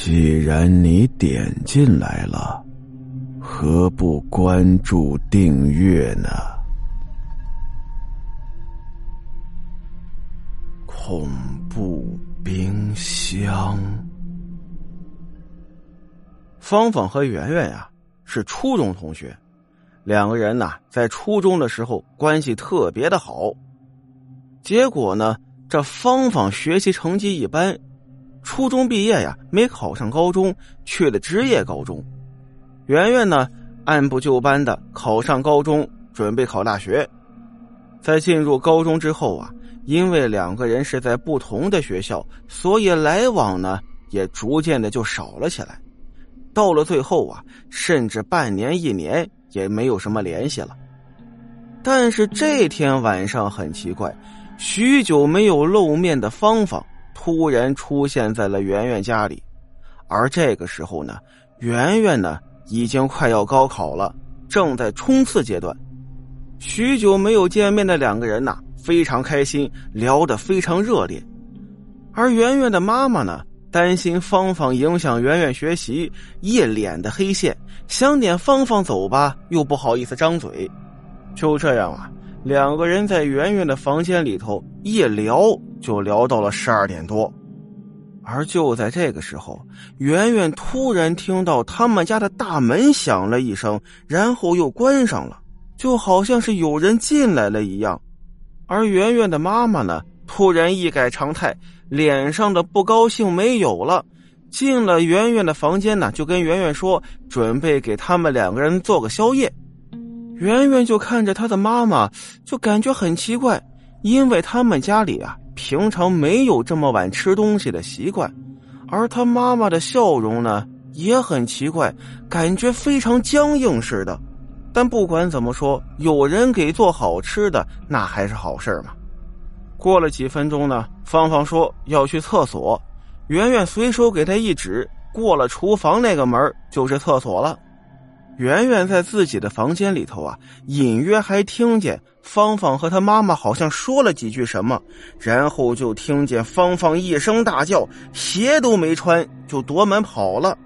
既然你点进来了，何不关注订阅呢？恐怖冰箱。芳芳和圆圆呀是初中同学，两个人呐在初中的时候关系特别的好。结果呢，这芳芳学习成绩一般。初中毕业呀，没考上高中，去了职业高中。圆圆呢，按部就班的考上高中，准备考大学。在进入高中之后啊，因为两个人是在不同的学校，所以来往呢也逐渐的就少了起来。到了最后啊，甚至半年、一年也没有什么联系了。但是这天晚上很奇怪，许久没有露面的芳芳。突然出现在了圆圆家里，而这个时候呢，圆圆呢已经快要高考了，正在冲刺阶段。许久没有见面的两个人呐，非常开心，聊得非常热烈。而圆圆的妈妈呢，担心芳芳影响圆圆学习，一脸的黑线，想撵芳芳走吧，又不好意思张嘴。就这样啊。两个人在圆圆的房间里头一聊，就聊到了十二点多。而就在这个时候，圆圆突然听到他们家的大门响了一声，然后又关上了，就好像是有人进来了一样。而圆圆的妈妈呢，突然一改常态，脸上的不高兴没有了，进了圆圆的房间呢，就跟圆圆说，准备给他们两个人做个宵夜。圆圆就看着他的妈妈，就感觉很奇怪，因为他们家里啊，平常没有这么晚吃东西的习惯，而他妈妈的笑容呢，也很奇怪，感觉非常僵硬似的。但不管怎么说，有人给做好吃的，那还是好事嘛。过了几分钟呢，芳芳说要去厕所，圆圆随手给他一指，过了厨房那个门就是厕所了。圆圆在自己的房间里头啊，隐约还听见芳芳和她妈妈好像说了几句什么，然后就听见芳芳一声大叫，鞋都没穿就夺门跑了。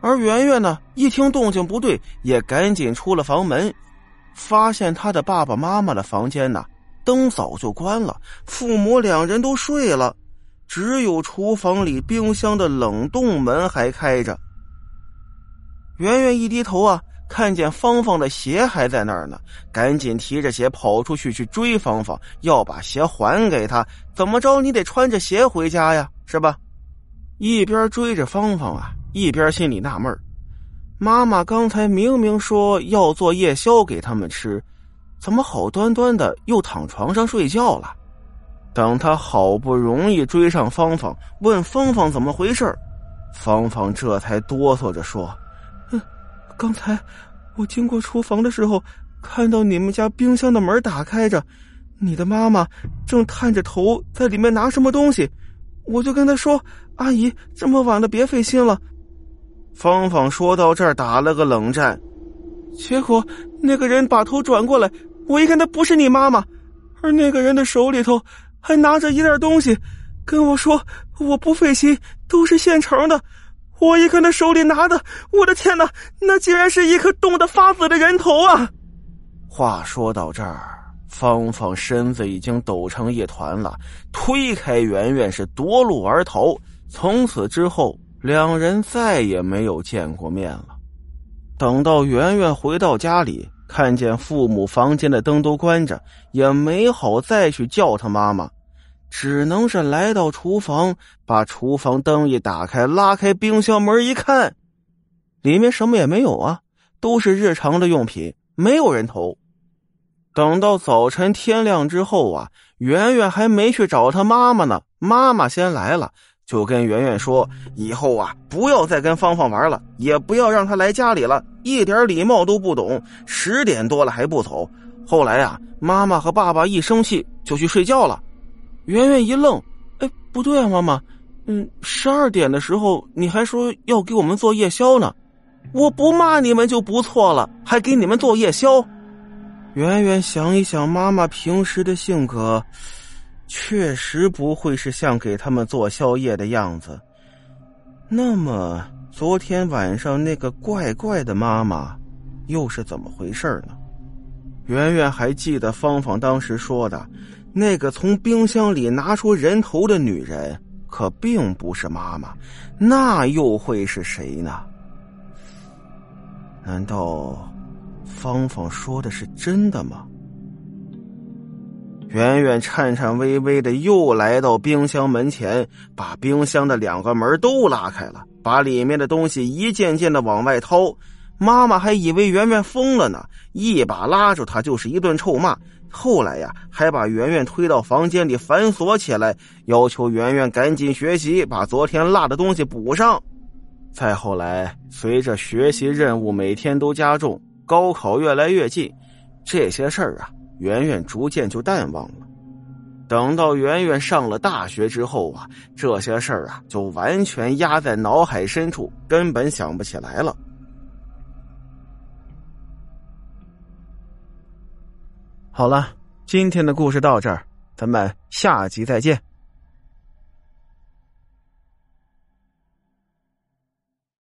而圆圆呢，一听动静不对，也赶紧出了房门，发现他的爸爸妈妈的房间呢，灯早就关了，父母两人都睡了，只有厨房里冰箱的冷冻门还开着。圆圆一低头啊。看见芳芳的鞋还在那儿呢，赶紧提着鞋跑出去去追芳芳，要把鞋还给她。怎么着，你得穿着鞋回家呀，是吧？一边追着芳芳啊，一边心里纳闷妈妈刚才明明说要做夜宵给他们吃，怎么好端端的又躺床上睡觉了？等他好不容易追上芳芳，问芳芳怎么回事芳芳这才哆嗦着说。哼刚才我经过厨房的时候，看到你们家冰箱的门打开着，你的妈妈正探着头在里面拿什么东西，我就跟她说：“阿姨，这么晚了别费心了。”芳芳说到这儿打了个冷战，结果那个人把头转过来，我一看他不是你妈妈，而那个人的手里头还拿着一袋东西，跟我说：“我不费心，都是现成的。”我一看他手里拿的，我的天哪，那竟然是一颗冻得发紫的人头啊！话说到这儿，芳芳身子已经抖成一团了，推开圆圆是夺路而逃。从此之后，两人再也没有见过面了。等到圆圆回到家里，看见父母房间的灯都关着，也没好再去叫他妈妈。只能是来到厨房，把厨房灯一打开，拉开冰箱门一看，里面什么也没有啊，都是日常的用品，没有人头。等到早晨天亮之后啊，圆圆还没去找他妈妈呢，妈妈先来了，就跟圆圆说：“以后啊，不要再跟芳芳玩了，也不要让她来家里了，一点礼貌都不懂。十点多了还不走。”后来啊，妈妈和爸爸一生气就去睡觉了。圆圆一愣，哎，不对啊，妈妈，嗯，十二点的时候你还说要给我们做夜宵呢，我不骂你们就不错了，还给你们做夜宵。圆圆想一想，妈妈平时的性格，确实不会是像给他们做宵夜的样子。那么昨天晚上那个怪怪的妈妈，又是怎么回事呢？圆圆还记得芳芳当时说的，那个从冰箱里拿出人头的女人，可并不是妈妈，那又会是谁呢？难道芳芳说的是真的吗？圆圆颤颤巍巍的又来到冰箱门前，把冰箱的两个门都拉开了，把里面的东西一件件的往外掏。妈妈还以为圆圆疯了呢，一把拉住她就是一顿臭骂。后来呀，还把圆圆推到房间里反锁起来，要求圆圆赶紧学习，把昨天落的东西补上。再后来，随着学习任务每天都加重，高考越来越近，这些事儿啊，圆圆逐渐就淡忘了。等到圆圆上了大学之后啊，这些事儿啊，就完全压在脑海深处，根本想不起来了。好了，今天的故事到这儿，咱们下集再见。